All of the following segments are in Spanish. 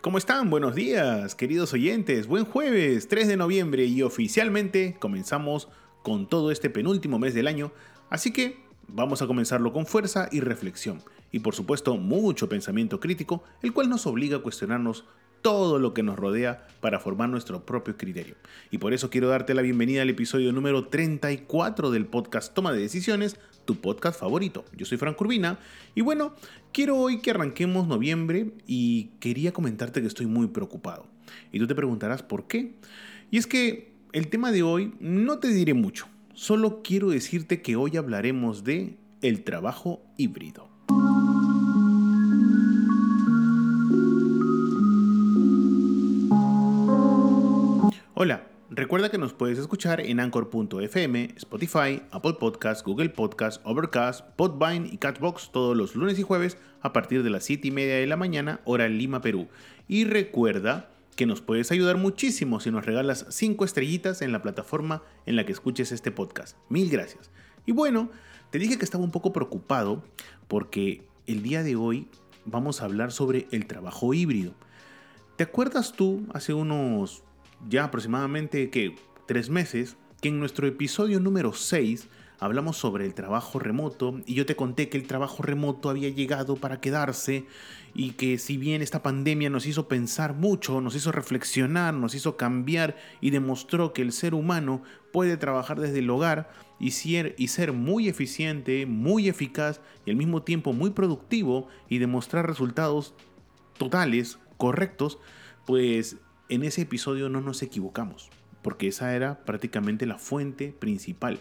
¿Cómo están? Buenos días, queridos oyentes. Buen jueves, 3 de noviembre y oficialmente comenzamos con todo este penúltimo mes del año, así que vamos a comenzarlo con fuerza y reflexión, y por supuesto mucho pensamiento crítico, el cual nos obliga a cuestionarnos todo lo que nos rodea para formar nuestro propio criterio. Y por eso quiero darte la bienvenida al episodio número 34 del podcast Toma de Decisiones, tu podcast favorito. Yo soy Frank Urbina y bueno, quiero hoy que arranquemos noviembre y quería comentarte que estoy muy preocupado. Y tú te preguntarás por qué. Y es que el tema de hoy no te diré mucho, solo quiero decirte que hoy hablaremos de el trabajo híbrido. Hola, recuerda que nos puedes escuchar en Anchor.fm, Spotify, Apple Podcasts, Google Podcasts, Overcast, Podvine y Catbox todos los lunes y jueves a partir de las 7 y media de la mañana, hora Lima, Perú. Y recuerda que nos puedes ayudar muchísimo si nos regalas 5 estrellitas en la plataforma en la que escuches este podcast. Mil gracias. Y bueno, te dije que estaba un poco preocupado porque el día de hoy vamos a hablar sobre el trabajo híbrido. ¿Te acuerdas tú hace unos ya aproximadamente que tres meses que en nuestro episodio número 6 hablamos sobre el trabajo remoto y yo te conté que el trabajo remoto había llegado para quedarse y que si bien esta pandemia nos hizo pensar mucho, nos hizo reflexionar, nos hizo cambiar y demostró que el ser humano puede trabajar desde el hogar y ser, y ser muy eficiente, muy eficaz y al mismo tiempo muy productivo y demostrar resultados totales, correctos, pues en ese episodio no nos equivocamos, porque esa era prácticamente la fuente principal,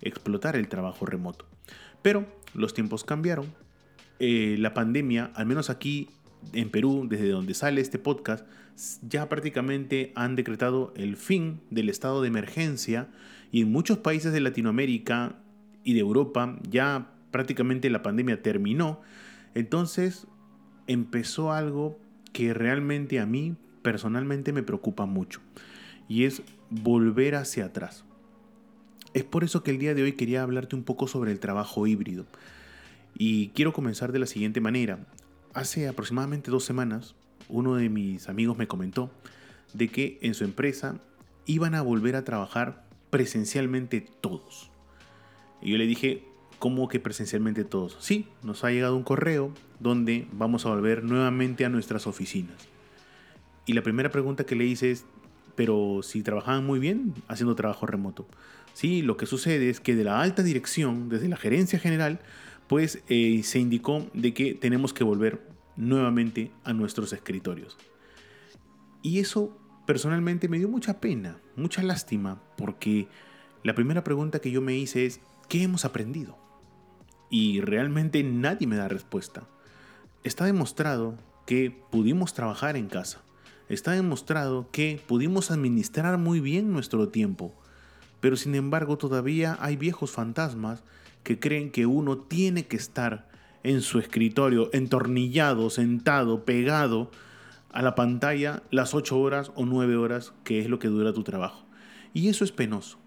explotar el trabajo remoto. Pero los tiempos cambiaron, eh, la pandemia, al menos aquí en Perú, desde donde sale este podcast, ya prácticamente han decretado el fin del estado de emergencia y en muchos países de Latinoamérica y de Europa ya prácticamente la pandemia terminó. Entonces empezó algo que realmente a mí personalmente me preocupa mucho y es volver hacia atrás. Es por eso que el día de hoy quería hablarte un poco sobre el trabajo híbrido. Y quiero comenzar de la siguiente manera. Hace aproximadamente dos semanas, uno de mis amigos me comentó de que en su empresa iban a volver a trabajar presencialmente todos. Y yo le dije, ¿cómo que presencialmente todos? Sí, nos ha llegado un correo donde vamos a volver nuevamente a nuestras oficinas. Y la primera pregunta que le hice es, pero si trabajaban muy bien haciendo trabajo remoto. Sí, lo que sucede es que de la alta dirección, desde la gerencia general, pues eh, se indicó de que tenemos que volver nuevamente a nuestros escritorios. Y eso personalmente me dio mucha pena, mucha lástima, porque la primera pregunta que yo me hice es, ¿qué hemos aprendido? Y realmente nadie me da respuesta. Está demostrado que pudimos trabajar en casa, está demostrado que pudimos administrar muy bien nuestro tiempo, pero sin embargo todavía hay viejos fantasmas que creen que uno tiene que estar en su escritorio, entornillado, sentado, pegado a la pantalla las 8 horas o 9 horas que es lo que dura tu trabajo. Y eso es penoso.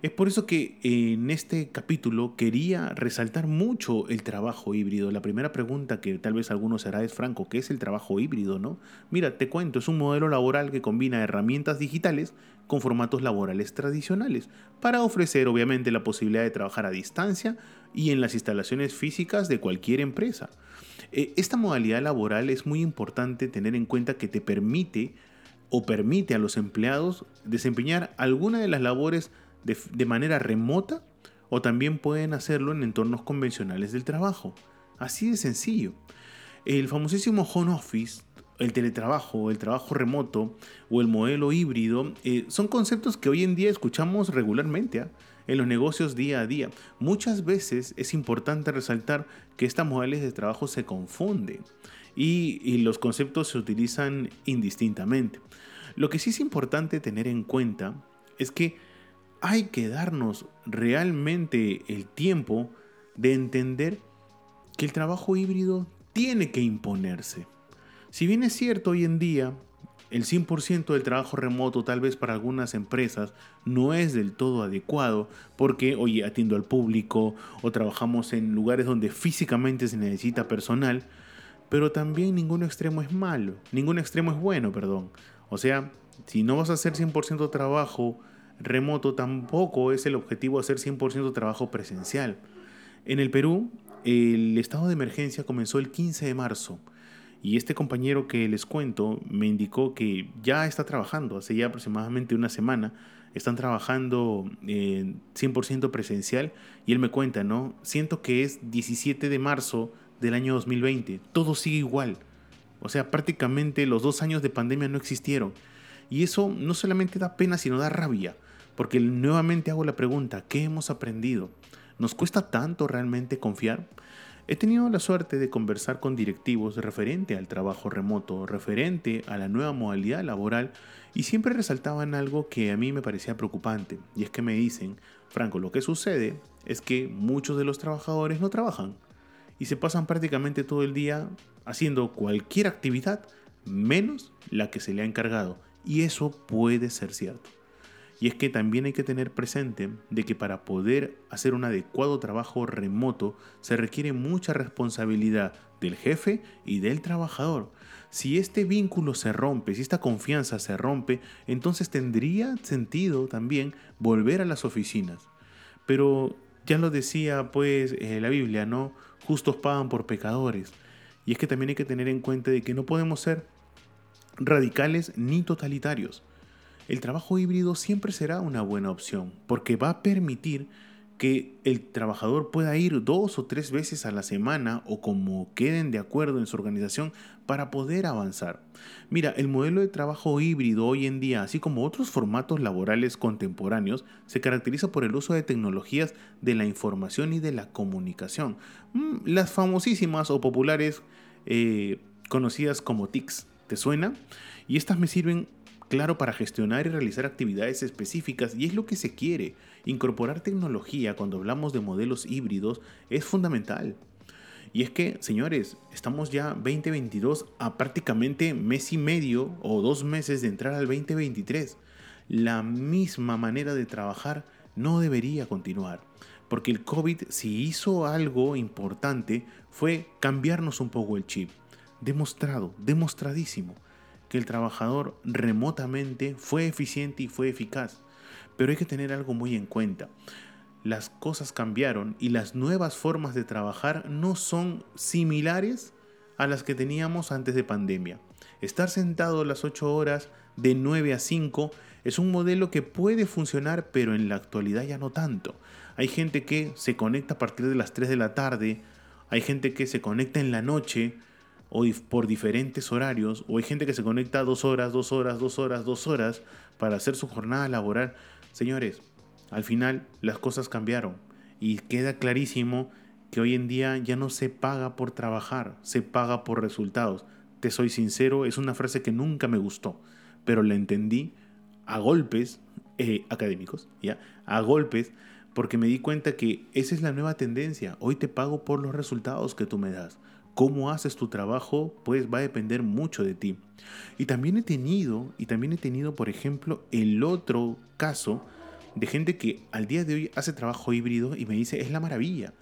Es por eso que en este capítulo quería resaltar mucho el trabajo híbrido. La primera pregunta que tal vez alguno será es, Franco, ¿qué es el trabajo híbrido? no? Mira, te cuento, es un modelo laboral que combina herramientas digitales con formatos laborales tradicionales, para ofrecer obviamente la posibilidad de trabajar a distancia y en las instalaciones físicas de cualquier empresa. Eh, esta modalidad laboral es muy importante tener en cuenta que te permite o permite a los empleados desempeñar alguna de las labores de, manera remota o también pueden hacerlo en entornos convencionales del trabajo. Así de sencillo. El famosísimo home office, el teletrabajo, el trabajo remoto o el modelo híbrido eh, son conceptos que hoy en día escuchamos regularmente ¿ah? en los negocios día a día. Muchas veces es importante resaltar que estas modalidades de trabajo se confunden y los conceptos se utilizan indistintamente. Lo que sí es importante tener en cuenta es que hay que darnos realmente el tiempo de entender que el trabajo híbrido tiene que imponerse. Si bien es cierto hoy en día el 100% del trabajo remoto tal vez para algunas empresas no es del todo adecuado porque, oye, atiendo al público o trabajamos en lugares donde físicamente se necesita personal, pero también ningún extremo es malo, ningún extremo es bueno, perdón. O sea, si no vas a hacer 100% trabajo remoto, tampoco es el objetivo hacer 100% trabajo presencial. En el Perú, el estado de emergencia comenzó el 15 de marzo y este compañero que les cuento me indicó que ya está trabajando, hace ya aproximadamente una semana, están trabajando en 100% presencial y él me cuenta, ¿no? Siento que es 17 de marzo del año 2020, todo sigue igual. O sea, prácticamente los dos años de pandemia no existieron. Y eso no solamente da pena, sino da rabia. Porque nuevamente hago la pregunta, ¿qué hemos aprendido? ¿Nos cuesta tanto realmente confiar? He tenido la suerte de conversar con directivos referente al trabajo remoto, referente a la nueva modalidad laboral, y siempre resaltaban algo que a mí me parecía preocupante, y es que me dicen, Franco, lo que sucede es que muchos de los trabajadores no trabajan y se pasan prácticamente todo el día haciendo cualquier actividad menos la que se le ha encargado, y eso puede ser cierto. Y es que también hay que tener presente de que para poder hacer un adecuado trabajo remoto se requiere mucha responsabilidad del jefe y del trabajador. Si este vínculo se rompe, si esta confianza se rompe, entonces tendría sentido también volver a las oficinas. Pero ya lo decía pues eh, la Biblia, ¿no? Justos pagan por pecadores. Y es que también hay que tener en cuenta de que no podemos ser radicales ni totalitarios el trabajo híbrido siempre será una buena opción porque va a permitir que el trabajador pueda ir dos o tres veces a la semana o como queden de acuerdo en su organización para poder avanzar. Mira, el modelo de trabajo híbrido hoy en día, así como otros formatos laborales contemporáneos, se caracteriza por el uso de tecnologías de la información y de la comunicación. Mm, las famosísimas o populares eh, conocidas como TICs. ¿Te suena? Y estas me sirven claro para gestionar y realizar actividades específicas y es lo que se quiere. Incorporar tecnología cuando hablamos de modelos híbridos es fundamental. Y es que, señores, estamos ya 2022 a prácticamente mes y medio o dos meses de entrar al 2023. La misma manera de trabajar no debería continuar. Porque el COVID si hizo algo importante fue cambiarnos un poco el chip. Demostrado, demostradísimo que el trabajador remotamente fue eficiente y fue eficaz. Pero hay que tener algo muy en cuenta. Las cosas cambiaron y las nuevas formas de trabajar no son similares a las que teníamos antes de pandemia. Estar sentado las 8 horas de 9 a 5 es un modelo que puede funcionar, pero en la actualidad ya no tanto. Hay gente que se conecta a partir de las 3 de la tarde, hay gente que se conecta en la noche, o por diferentes horarios, o hay gente que se conecta dos horas, dos horas, dos horas, dos horas para hacer su jornada laboral. Señores, al final las cosas cambiaron y queda clarísimo que hoy en día ya no se paga por trabajar, se paga por resultados. Te soy sincero, es una frase que nunca me gustó, pero la entendí a golpes eh, académicos, ¿ya? A golpes, porque me di cuenta que esa es la nueva tendencia. Hoy te pago por los resultados que tú me das cómo haces tu trabajo, pues va a depender mucho de ti. Y también he tenido, y también he tenido, por ejemplo, el otro caso de gente que al día de hoy hace trabajo híbrido y me dice, es la maravilla.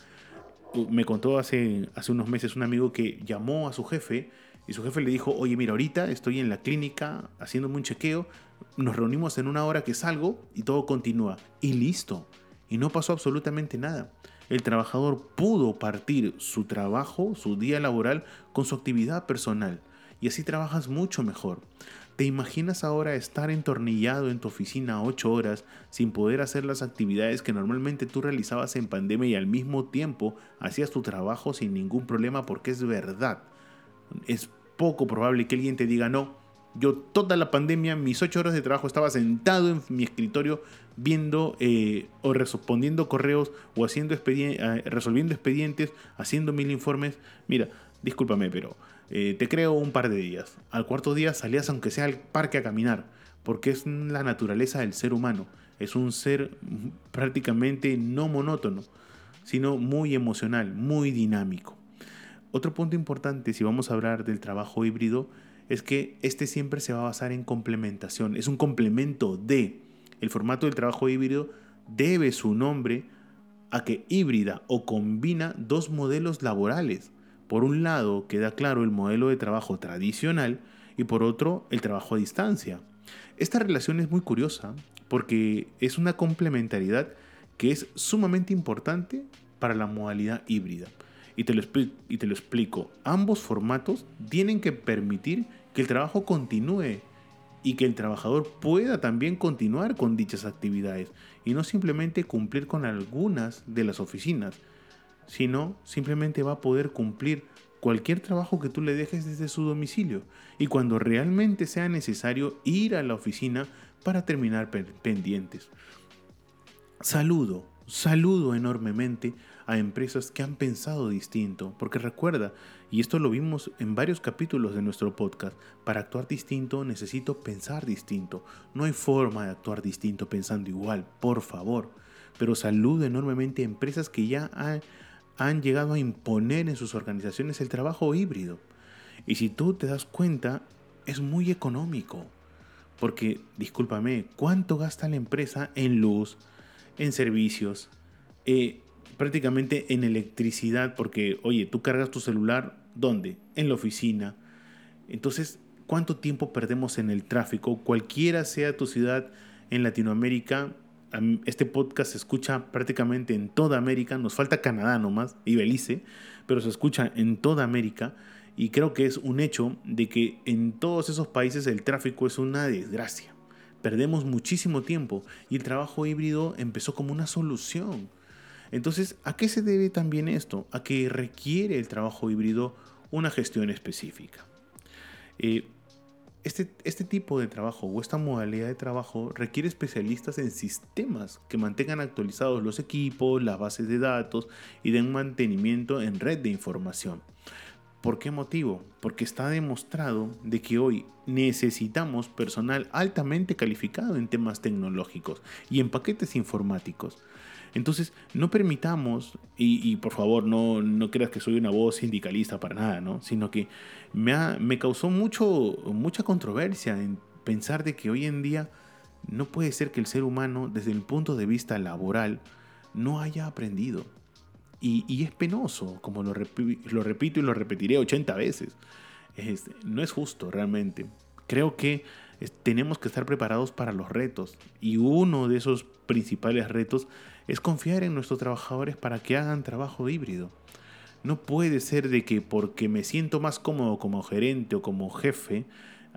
Me contó hace, hace unos meses un amigo que llamó a su jefe y su jefe le dijo, oye, mira, ahorita estoy en la clínica haciéndome un chequeo, nos reunimos en una hora que salgo y todo continúa. Y listo. Y no pasó absolutamente nada el trabajador pudo partir su trabajo, su día laboral, con su actividad personal. Y así trabajas mucho mejor. ¿Te imaginas ahora estar entornillado en tu oficina 8 horas sin poder hacer las actividades que normalmente tú realizabas en pandemia y al mismo tiempo hacías tu trabajo sin ningún problema? Porque es verdad. Es poco probable que alguien te diga no, yo toda la pandemia, mis ocho horas de trabajo, estaba sentado en mi escritorio viendo eh, o respondiendo correos o haciendo eh, resolviendo expedientes, haciendo mil informes. Mira, discúlpame, pero eh, te creo un par de días. Al cuarto día salías aunque sea al parque a caminar. porque es la naturaleza del ser humano. Es un ser prácticamente no monótono, sino muy emocional, muy dinámico. Otro punto importante, si vamos a hablar del trabajo híbrido, es que este siempre se va a basar en complementación. Es un complemento de. El formato del trabajo híbrido debe su nombre a que híbrida o combina dos modelos laborales. Por un lado, queda claro el modelo de trabajo tradicional y por otro, el trabajo a distancia. Esta relación es muy curiosa porque es una complementariedad que es sumamente importante para la modalidad híbrida. Y te, lo y te lo explico. Ambos formatos tienen que permitir que el trabajo continúe y que el trabajador pueda también continuar con dichas actividades y no simplemente cumplir con algunas de las oficinas, sino simplemente va a poder cumplir cualquier trabajo que tú le dejes desde su domicilio y cuando realmente sea necesario ir a la oficina para terminar pendientes. Saludo, saludo enormemente a empresas que han pensado distinto, porque recuerda, y esto lo vimos en varios capítulos de nuestro podcast, para actuar distinto necesito pensar distinto. No hay forma de actuar distinto pensando igual, por favor. Pero saludo enormemente a empresas que ya han, llegado a imponer en sus organizaciones el trabajo híbrido. Y si tú te das cuenta, es muy económico. Porque, discúlpame, ¿cuánto gasta la empresa en luz, en servicios, eh, prácticamente en electricidad? Porque, oye, tú cargas tu celular, ¿dónde? En la oficina. Entonces, ¿cuánto tiempo perdemos en el tráfico? Cualquiera sea tu ciudad en Latinoamérica, este podcast se escucha prácticamente en toda América, nos falta Canadá nomás y Belice, pero se escucha en toda América y creo que es un hecho de que en todos esos países el tráfico es una desgracia. Perdemos muchísimo tiempo y el trabajo híbrido empezó como una solución. Entonces, ¿a qué se debe también esto? A que requiere el trabajo híbrido una gestión específica. Eh, este, este, tipo de trabajo o esta modalidad de trabajo requiere especialistas en sistemas que mantengan actualizados los equipos, las bases de datos y den mantenimiento en red de información. ¿Por qué motivo? Porque está demostrado de que hoy necesitamos personal altamente calificado en temas tecnológicos y en paquetes informáticos. Entonces, no permitamos, y, por favor, no, no, creas que soy una voz sindicalista para nada, ¿no? Sino que me, me causó mucho, mucha controversia en pensar de que hoy en día no puede ser que el ser humano, desde el punto de vista laboral, no haya aprendido. Y, es penoso, como lo, lo, repito y lo repetiré 80 veces. no es justo realmente. Creo que tenemos que estar preparados para los retos. Y uno de esos principales retos es confiar en nuestros trabajadores para que hagan trabajo híbrido. No puede ser de que porque me siento más cómodo como gerente o como jefe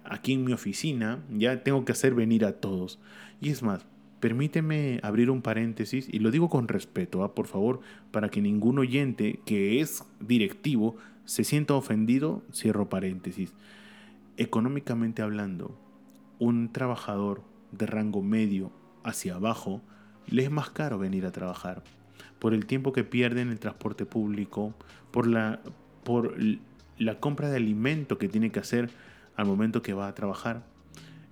aquí en mi oficina, ya tengo que hacer venir a todos. Y es más, permíteme abrir un paréntesis y lo digo con respeto, ¿ah? por favor, para que ningún oyente que es directivo se sienta ofendido, cierro paréntesis. Económicamente hablando, un trabajador de rango medio hacia abajo le es más caro venir a trabajar por el tiempo que pierde en el transporte público, por la, por la compra de alimento que tiene que hacer al momento que va a trabajar.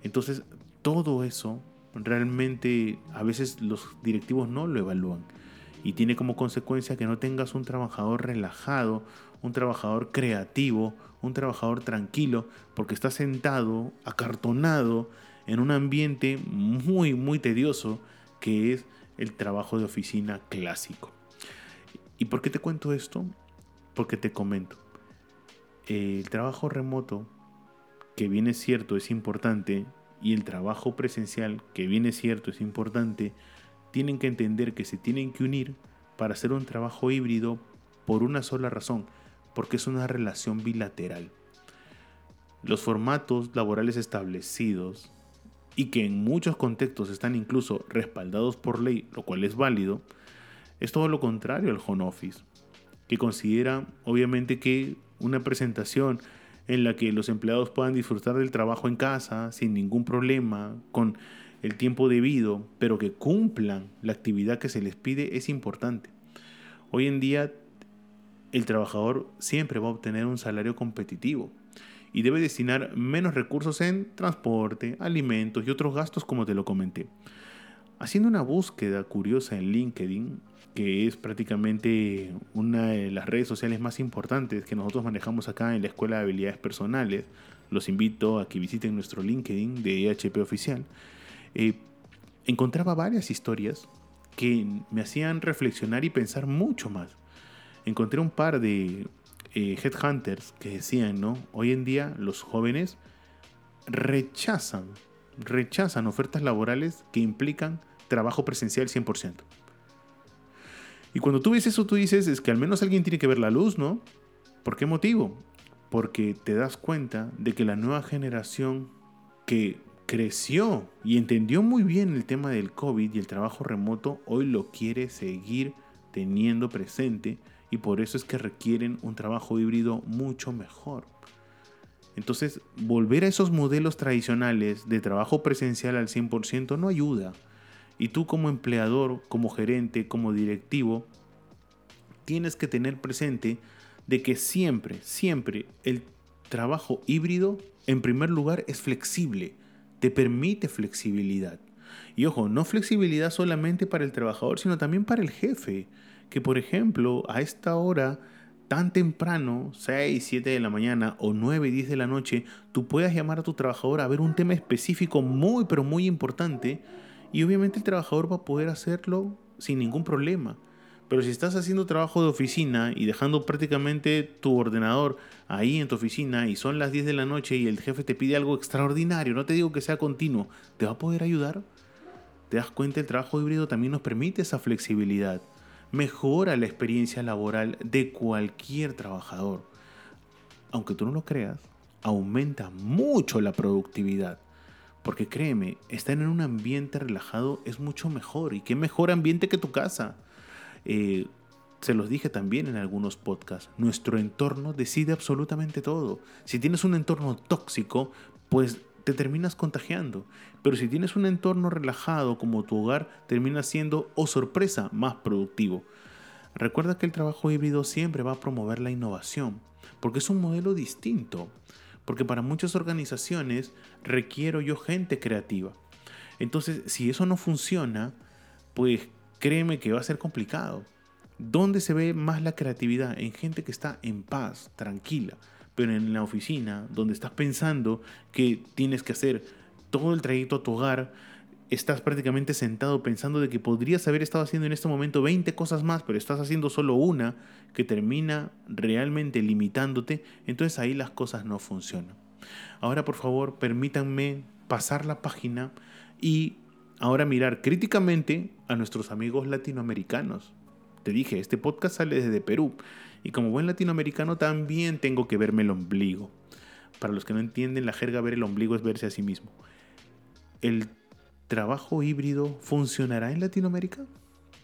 Entonces, todo eso realmente a veces los directivos no lo evalúan y tiene como consecuencia que no tengas un trabajador relajado, un trabajador creativo, un trabajador tranquilo, porque está sentado, acartonado en un ambiente muy, muy tedioso que es el trabajo de oficina clásico. ¿Y por qué te cuento esto? Porque te comento. El trabajo remoto, que bien es cierto, es importante, y el trabajo presencial, que bien es cierto, es importante, tienen que entender que se tienen que unir para hacer un trabajo híbrido por una sola razón, porque es una relación bilateral. Los formatos laborales establecidos y que en muchos contextos están incluso respaldados por ley, lo cual es válido, es todo lo contrario al home office, que considera obviamente que una presentación en la que los empleados puedan disfrutar del trabajo en casa sin ningún problema, con el tiempo debido, pero que cumplan la actividad que se les pide es importante. Hoy en día el trabajador siempre va a obtener un salario competitivo y debe destinar menos recursos en transporte, alimentos y otros gastos como te lo comenté. Haciendo una búsqueda curiosa en LinkedIn, que es prácticamente una de las redes sociales más importantes que nosotros manejamos acá en la Escuela de Habilidades Personales, los invito a que visiten nuestro LinkedIn de EHP Oficial, eh, encontraba varias historias que me hacían reflexionar y pensar mucho más. Encontré un par de eh, headhunters que decían, ¿no? Hoy en día los jóvenes rechazan, rechazan ofertas laborales que implican trabajo presencial 100%. Y cuando tú ves eso, tú dices, es que al menos alguien tiene que ver la luz, ¿no? ¿Por qué motivo? Porque te das cuenta de que la nueva generación que creció y entendió muy bien el tema del COVID y el trabajo remoto, hoy lo quiere seguir teniendo presente y por eso es que requieren un trabajo híbrido mucho mejor. Entonces, volver a esos modelos tradicionales de trabajo presencial al 100% no ayuda. Y tú como empleador, como gerente, como directivo, tienes que tener presente de que siempre, siempre el trabajo híbrido, en primer lugar, es flexible, te permite flexibilidad. Y ojo, no flexibilidad solamente para el trabajador, sino también para el jefe que, por ejemplo, a esta hora tan temprano, 6, 7 de la mañana o 9, 10 de la noche, tú puedas llamar a tu trabajador a ver un tema específico muy, pero muy importante y obviamente el trabajador va a poder hacerlo sin ningún problema. Pero si estás haciendo trabajo de oficina y dejando prácticamente tu ordenador ahí en tu oficina y son las 10 de la noche y el jefe te pide algo extraordinario, no te digo que sea continuo, ¿te va a poder ayudar? ¿Te das cuenta? El trabajo híbrido también nos permite esa flexibilidad mejora la experiencia laboral de cualquier trabajador. Aunque tú no lo creas, aumenta mucho la productividad. Porque créeme, estar en un ambiente relajado es mucho mejor. ¿Y qué mejor ambiente que tu casa? Eh, se los dije también en algunos podcasts. Nuestro entorno decide absolutamente todo. Si tienes un entorno tóxico, pues te terminas contagiando. Pero si tienes un entorno relajado como tu hogar, termina siendo, o oh sorpresa, más productivo. Recuerda que el trabajo híbrido siempre va a promover la innovación, porque es un modelo distinto. Porque para muchas organizaciones requiero yo gente creativa. Entonces, si eso no funciona, pues créeme que va a ser complicado. ¿Dónde se ve más la creatividad? En gente que está en paz, tranquila pero en la oficina, donde estás pensando que tienes que hacer todo el trayecto a tu hogar, estás prácticamente sentado pensando de que podrías haber estado haciendo en este momento 20 cosas más, pero estás haciendo solo una que termina realmente limitándote, entonces ahí las cosas no funcionan. Ahora por favor permítanme pasar la página y ahora mirar críticamente a nuestros amigos latinoamericanos. Te dije, este podcast sale desde Perú y como buen latinoamericano también tengo que verme el ombligo. Para los que no entienden, la jerga ver el ombligo es verse a sí mismo. ¿El trabajo híbrido funcionará en Latinoamérica?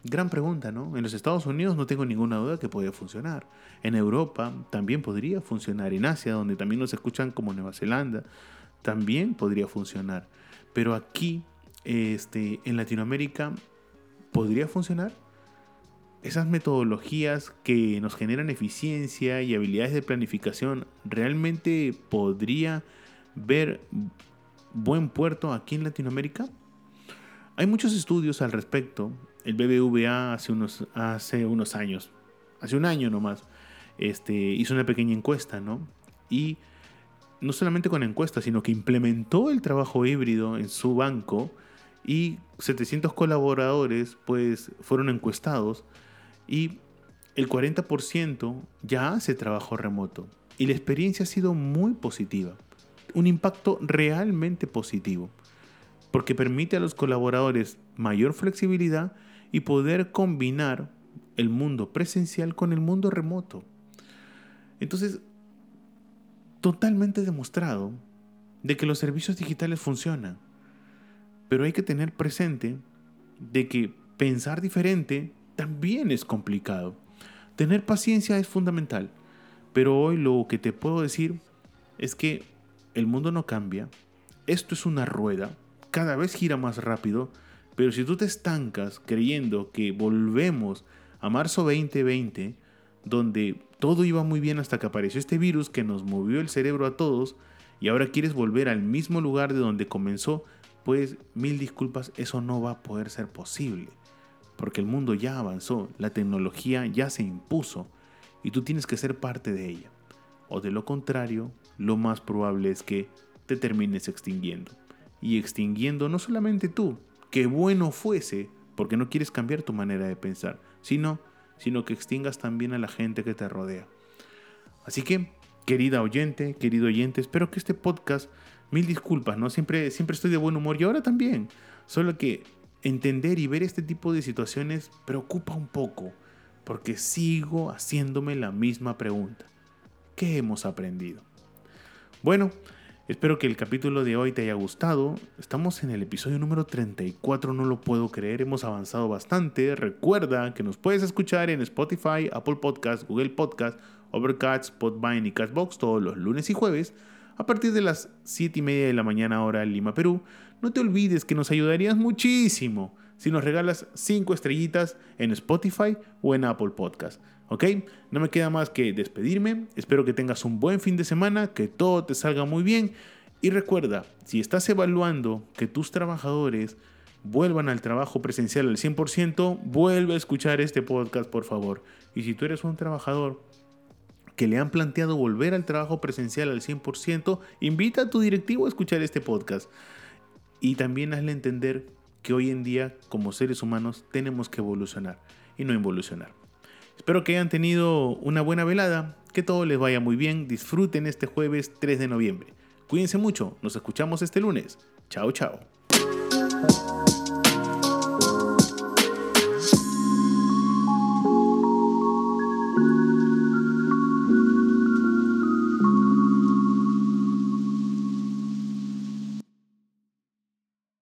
Gran pregunta, ¿no? En los Estados Unidos no tengo ninguna duda que puede funcionar. En Europa también podría funcionar. En Asia, donde también nos escuchan como Nueva Zelanda, también podría funcionar. Pero aquí, este, en Latinoamérica, ¿podría funcionar? Esas metodologías que nos generan eficiencia y habilidades de planificación realmente podría ver buen puerto aquí en Latinoamérica? Hay muchos estudios al respecto. El BBVA hace unos, hace unos años, hace un año nomás, este, hizo una pequeña encuesta, ¿no? Y no solamente con encuesta, sino que implementó el trabajo híbrido en su banco y 700 colaboradores pues fueron encuestados y el 40% ya hace trabajo remoto y la experiencia ha sido muy positiva. Un impacto realmente positivo, porque permite a los colaboradores mayor flexibilidad y poder combinar el mundo presencial con el mundo remoto. Entonces, totalmente demostrado de que los servicios digitales funcionan, pero hay que tener presente de que pensar diferente también es complicado. Tener paciencia es fundamental, pero hoy lo que te puedo decir es que el mundo no cambia, esto es una rueda, cada vez gira más rápido, pero si tú te estancas creyendo que volvemos a marzo 2020, donde todo iba muy bien hasta que apareció este virus que nos movió el cerebro a todos y ahora quieres volver al mismo lugar de donde comenzó, pues mil disculpas, eso no va a poder ser posible. Porque el mundo ya avanzó, la tecnología ya se impuso y tú tienes que ser parte de ella. O de lo contrario, lo más probable es que te termines extinguiendo. Y extinguiendo no solamente tú, que bueno fuese, porque no quieres cambiar tu manera de pensar, sino, sino que extingas también a la gente que te rodea. Así que, querida oyente, querido oyente, espero que este podcast, mil disculpas, ¿no? Siempre, siempre estoy de buen humor y ahora también. Solo que entender y ver este tipo de situaciones preocupa un poco, porque sigo haciéndome la misma pregunta. ¿Qué hemos aprendido? Bueno, espero que el capítulo de hoy te haya gustado. Estamos en el episodio número 34, no lo puedo creer, hemos avanzado bastante. Recuerda que nos puedes escuchar en Spotify, Apple Podcast, Google Podcast, Overcast, Spotify y Castbox todos los lunes y jueves a partir de las 7 y media de la mañana hora en Lima, Perú. No te olvides que nos ayudarías muchísimo si nos regalas 5 estrellitas en Spotify o en Apple Podcast. ¿Ok? No me queda más que despedirme. Espero que tengas un buen fin de semana, que todo te salga muy bien. Y recuerda, si estás evaluando que tus trabajadores vuelvan al trabajo presencial al 100%, vuelve a escuchar este podcast, por favor. Y si tú eres un trabajador que le han planteado volver al trabajo presencial al 100%, invita a tu directivo a escuchar este podcast. Y también hazle entender que hoy en día, como seres humanos, tenemos que evolucionar y no involucionar. Espero que hayan tenido una buena velada, que todo les vaya muy bien, disfruten este jueves 3 de noviembre. Cuídense mucho, nos escuchamos este lunes. Chao, chao.